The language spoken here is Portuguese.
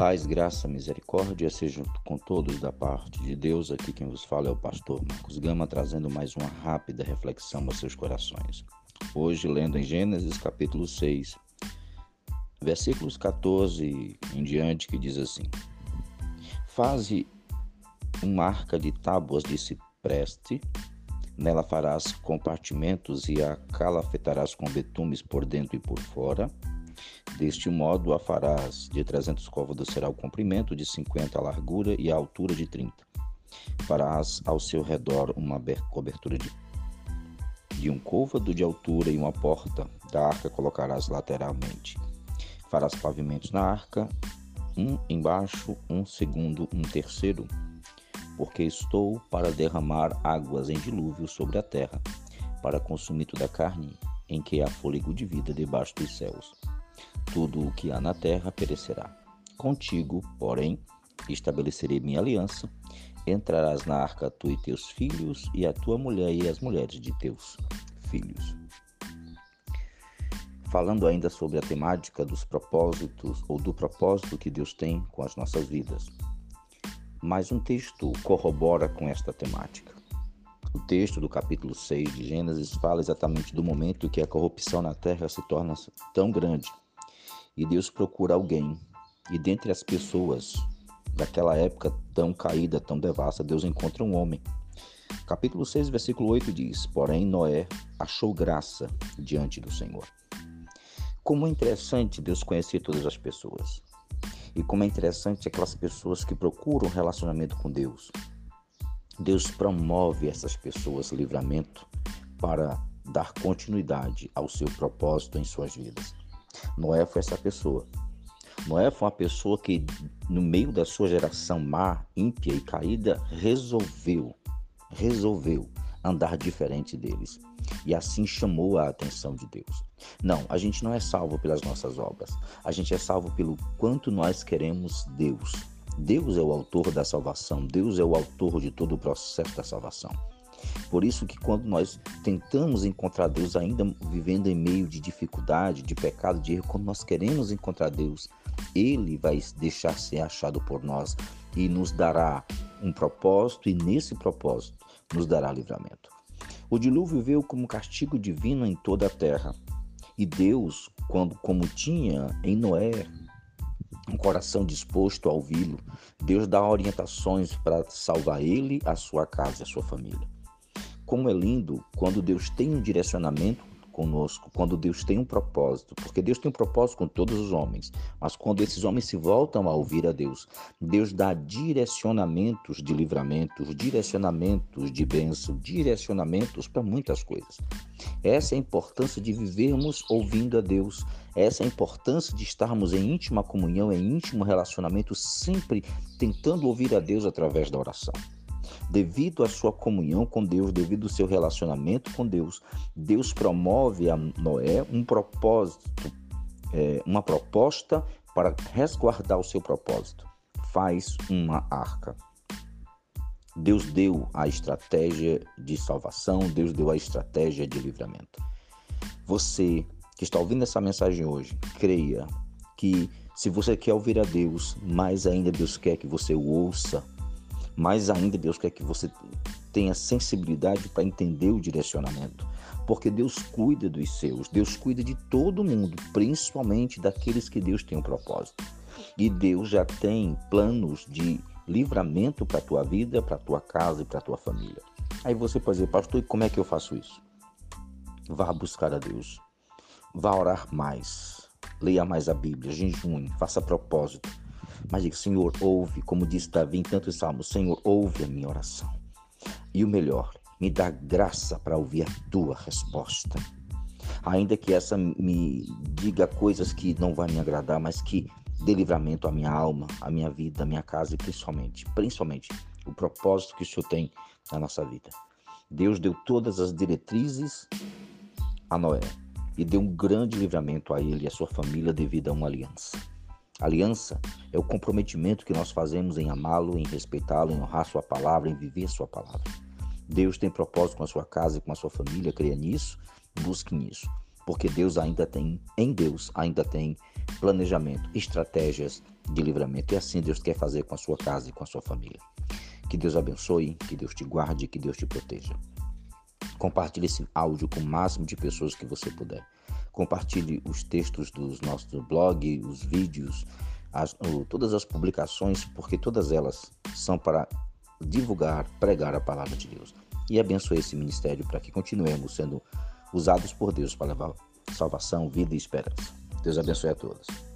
Paz, graça, misericórdia sejam com todos da parte de Deus. Aqui quem vos fala é o pastor Marcos Gama, trazendo mais uma rápida reflexão aos seus corações. Hoje, lendo em Gênesis capítulo 6, versículos 14 em diante, que diz assim: Faze uma arca de tábuas de cipreste, nela farás compartimentos e a calafetarás com betumes por dentro e por fora Deste modo, a farás de 300 côvados será o comprimento, de 50 a largura e a altura de 30. Farás ao seu redor uma cobertura de, de um côvado de altura e uma porta da arca colocarás lateralmente. Farás pavimentos na arca, um embaixo, um segundo, um terceiro, porque estou para derramar águas em dilúvio sobre a terra, para consumir toda a carne, em que há fôlego de vida debaixo dos céus. Tudo o que há na terra perecerá. Contigo, porém, estabelecerei minha aliança. Entrarás na arca tu e teus filhos, e a tua mulher e as mulheres de teus filhos. Falando ainda sobre a temática dos propósitos ou do propósito que Deus tem com as nossas vidas. Mais um texto corrobora com esta temática. O texto do capítulo 6 de Gênesis fala exatamente do momento que a corrupção na terra se torna tão grande e Deus procura alguém. E dentre as pessoas daquela época tão caída, tão devassa, Deus encontra um homem. Capítulo 6, versículo 8 diz: Porém, Noé achou graça diante do Senhor. Como é interessante Deus conhecer todas as pessoas. E como é interessante aquelas pessoas que procuram um relacionamento com Deus. Deus promove essas pessoas livramento para dar continuidade ao seu propósito em suas vidas. Noé foi essa pessoa. Noé foi uma pessoa que, no meio da sua geração má, ímpia e caída, resolveu, resolveu andar diferente deles. E assim chamou a atenção de Deus. Não, a gente não é salvo pelas nossas obras. A gente é salvo pelo quanto nós queremos Deus. Deus é o autor da salvação. Deus é o autor de todo o processo da salvação. Por isso que quando nós tentamos encontrar Deus ainda vivendo em meio de dificuldade, de pecado, de erro, quando nós queremos encontrar Deus, ele vai deixar ser achado por nós e nos dará um propósito e nesse propósito nos dará livramento. O dilúvio veio como castigo divino em toda a terra. E Deus, quando como tinha em Noé um coração disposto a ouvi-lo, Deus dá orientações para salvar ele, a sua casa e a sua família. Como é lindo quando Deus tem um direcionamento conosco, quando Deus tem um propósito, porque Deus tem um propósito com todos os homens, mas quando esses homens se voltam a ouvir a Deus, Deus dá direcionamentos de livramentos, direcionamentos de bênção, direcionamentos para muitas coisas. Essa é a importância de vivermos ouvindo a Deus, essa é a importância de estarmos em íntima comunhão, em íntimo relacionamento, sempre tentando ouvir a Deus através da oração devido à sua comunhão com Deus, devido ao seu relacionamento com Deus, Deus promove a Noé um propósito, é, uma proposta para resguardar o seu propósito. Faz uma arca. Deus deu a estratégia de salvação, Deus deu a estratégia de livramento. Você que está ouvindo essa mensagem hoje, creia que se você quer ouvir a Deus, mais ainda Deus quer que você o ouça mais ainda, Deus quer que você tenha sensibilidade para entender o direcionamento. Porque Deus cuida dos seus, Deus cuida de todo mundo, principalmente daqueles que Deus tem um propósito. E Deus já tem planos de livramento para a tua vida, para a tua casa e para a tua família. Aí você pode dizer, pastor, e como é que eu faço isso? Vá buscar a Deus. Vá orar mais. Leia mais a Bíblia, jejum, faça propósito mas diga, Senhor, ouve, como disse Davi em tantos salmos, Senhor, ouve a minha oração. E o melhor, me dá graça para ouvir a tua resposta. Ainda que essa me diga coisas que não vai me agradar, mas que dê livramento à minha alma, à minha vida, à minha casa e principalmente, principalmente, o propósito que o Senhor tem na nossa vida. Deus deu todas as diretrizes a Noé e deu um grande livramento a ele e a sua família devido a uma aliança. Aliança é o comprometimento que nós fazemos em amá-lo, em respeitá-lo, em honrar sua palavra, em viver sua palavra. Deus tem propósito com a sua casa e com a sua família, creia nisso, busque nisso, porque Deus ainda tem, em Deus ainda tem planejamento, estratégias de livramento. E assim Deus quer fazer com a sua casa e com a sua família. Que Deus abençoe, que Deus te guarde, que Deus te proteja. Compartilhe esse áudio com o máximo de pessoas que você puder. Compartilhe os textos dos nossos blog, os vídeos, as, todas as publicações, porque todas elas são para divulgar, pregar a palavra de Deus. E abençoe esse ministério para que continuemos sendo usados por Deus para levar salvação, vida e esperança. Deus abençoe a todos.